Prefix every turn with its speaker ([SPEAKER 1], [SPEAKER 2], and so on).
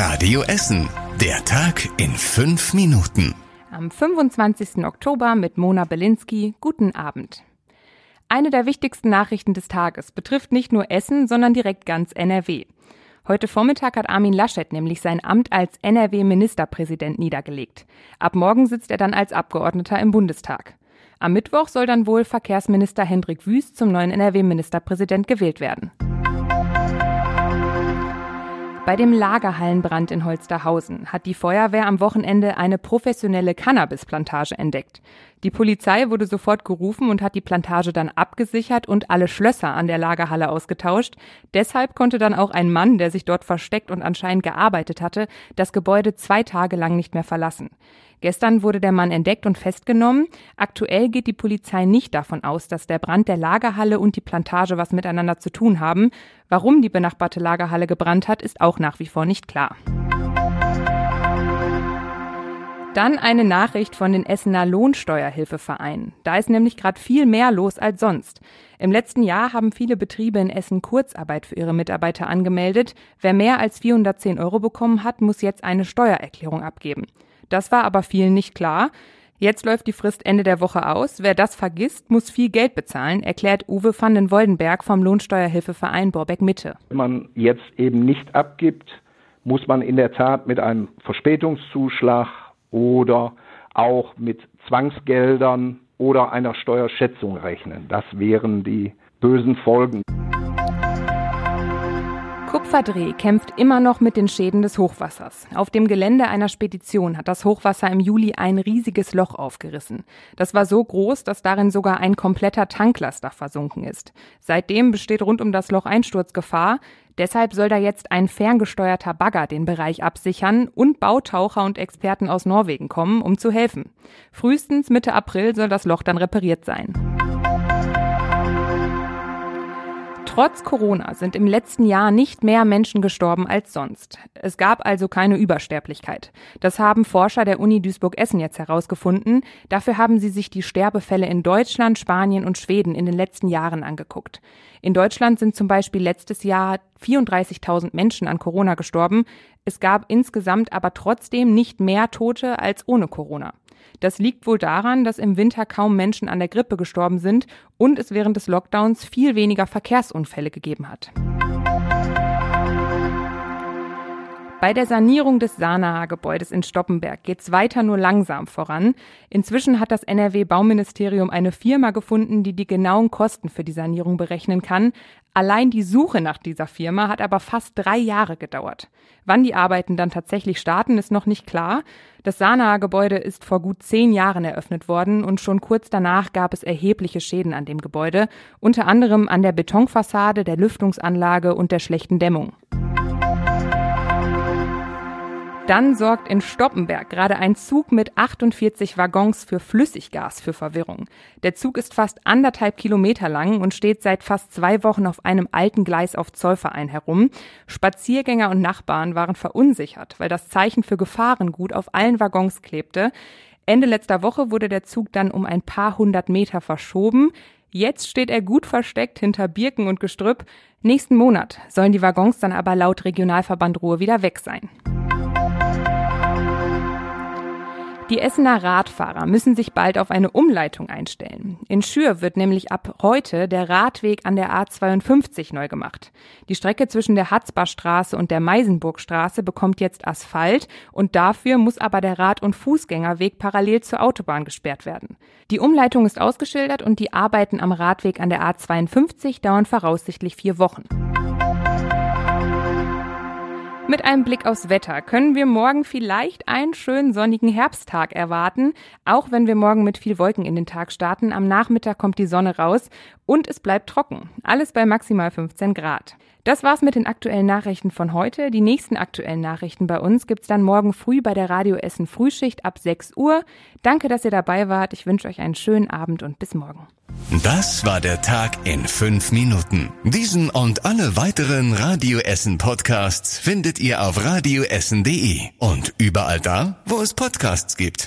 [SPEAKER 1] Radio Essen. Der Tag in fünf Minuten.
[SPEAKER 2] Am 25. Oktober mit Mona Belinsky. Guten Abend. Eine der wichtigsten Nachrichten des Tages betrifft nicht nur Essen, sondern direkt ganz NRW. Heute Vormittag hat Armin Laschet nämlich sein Amt als NRW-Ministerpräsident niedergelegt. Ab morgen sitzt er dann als Abgeordneter im Bundestag. Am Mittwoch soll dann wohl Verkehrsminister Hendrik Wüst zum neuen NRW-Ministerpräsident gewählt werden. Bei dem Lagerhallenbrand in Holsterhausen hat die Feuerwehr am Wochenende eine professionelle Cannabisplantage entdeckt. Die Polizei wurde sofort gerufen und hat die Plantage dann abgesichert und alle Schlösser an der Lagerhalle ausgetauscht. Deshalb konnte dann auch ein Mann, der sich dort versteckt und anscheinend gearbeitet hatte, das Gebäude zwei Tage lang nicht mehr verlassen. Gestern wurde der Mann entdeckt und festgenommen. Aktuell geht die Polizei nicht davon aus, dass der Brand der Lagerhalle und die Plantage was miteinander zu tun haben. Warum die benachbarte Lagerhalle gebrannt hat, ist auch nach wie vor nicht klar. Dann eine Nachricht von den Essener Lohnsteuerhilfevereinen. Da ist nämlich gerade viel mehr los als sonst. Im letzten Jahr haben viele Betriebe in Essen Kurzarbeit für ihre Mitarbeiter angemeldet. Wer mehr als 410 Euro bekommen hat, muss jetzt eine Steuererklärung abgeben. Das war aber vielen nicht klar. Jetzt läuft die Frist Ende der Woche aus. Wer das vergisst, muss viel Geld bezahlen, erklärt Uwe van den Woldenberg vom Lohnsteuerhilfeverein Borbeck Mitte.
[SPEAKER 3] Wenn man jetzt eben nicht abgibt, muss man in der Tat mit einem Verspätungszuschlag oder auch mit Zwangsgeldern oder einer Steuerschätzung rechnen. Das wären die bösen Folgen.
[SPEAKER 2] Kupferdreh kämpft immer noch mit den Schäden des Hochwassers. Auf dem Gelände einer Spedition hat das Hochwasser im Juli ein riesiges Loch aufgerissen. Das war so groß, dass darin sogar ein kompletter Tanklaster versunken ist. Seitdem besteht rund um das Loch Einsturzgefahr. Deshalb soll da jetzt ein ferngesteuerter Bagger den Bereich absichern und Bautaucher und Experten aus Norwegen kommen, um zu helfen. Frühestens Mitte April soll das Loch dann repariert sein. Trotz Corona sind im letzten Jahr nicht mehr Menschen gestorben als sonst. Es gab also keine Übersterblichkeit. Das haben Forscher der Uni Duisburg-Essen jetzt herausgefunden. Dafür haben sie sich die Sterbefälle in Deutschland, Spanien und Schweden in den letzten Jahren angeguckt. In Deutschland sind zum Beispiel letztes Jahr 34.000 Menschen an Corona gestorben. Es gab insgesamt aber trotzdem nicht mehr Tote als ohne Corona. Das liegt wohl daran, dass im Winter kaum Menschen an der Grippe gestorben sind und es während des Lockdowns viel weniger Verkehrsunfälle gegeben hat. Bei der Sanierung des Sanaha-Gebäudes in Stoppenberg geht es weiter nur langsam voran. Inzwischen hat das NRW-Bauministerium eine Firma gefunden, die die genauen Kosten für die Sanierung berechnen kann. Allein die Suche nach dieser Firma hat aber fast drei Jahre gedauert. Wann die Arbeiten dann tatsächlich starten, ist noch nicht klar. Das Sanaha-Gebäude ist vor gut zehn Jahren eröffnet worden und schon kurz danach gab es erhebliche Schäden an dem Gebäude, unter anderem an der Betonfassade, der Lüftungsanlage und der schlechten Dämmung. Dann sorgt in Stoppenberg gerade ein Zug mit 48 Waggons für Flüssiggas für Verwirrung. Der Zug ist fast anderthalb Kilometer lang und steht seit fast zwei Wochen auf einem alten Gleis auf Zollverein herum. Spaziergänger und Nachbarn waren verunsichert, weil das Zeichen für Gefahrengut auf allen Waggons klebte. Ende letzter Woche wurde der Zug dann um ein paar hundert Meter verschoben. Jetzt steht er gut versteckt hinter Birken und Gestrüpp. Nächsten Monat sollen die Waggons dann aber laut Regionalverband Ruhe wieder weg sein. Die Essener Radfahrer müssen sich bald auf eine Umleitung einstellen. In Schür wird nämlich ab heute der Radweg an der A52 neu gemacht. Die Strecke zwischen der Hatzbarstraße und der Meisenburgstraße bekommt jetzt Asphalt und dafür muss aber der Rad- und Fußgängerweg parallel zur Autobahn gesperrt werden. Die Umleitung ist ausgeschildert und die Arbeiten am Radweg an der A52 dauern voraussichtlich vier Wochen. Mit einem Blick aufs Wetter können wir morgen vielleicht einen schönen sonnigen Herbsttag erwarten, auch wenn wir morgen mit viel Wolken in den Tag starten. Am Nachmittag kommt die Sonne raus und es bleibt trocken. Alles bei maximal 15 Grad. Das war's mit den aktuellen Nachrichten von heute. Die nächsten aktuellen Nachrichten bei uns gibt's dann morgen früh bei der Radio Essen Frühschicht ab 6 Uhr. Danke, dass ihr dabei wart. Ich wünsche euch einen schönen Abend und bis morgen.
[SPEAKER 1] Das war der Tag in fünf Minuten. Diesen und alle weiteren Radio Essen Podcasts findet ihr auf radioessen.de und überall da, wo es Podcasts gibt.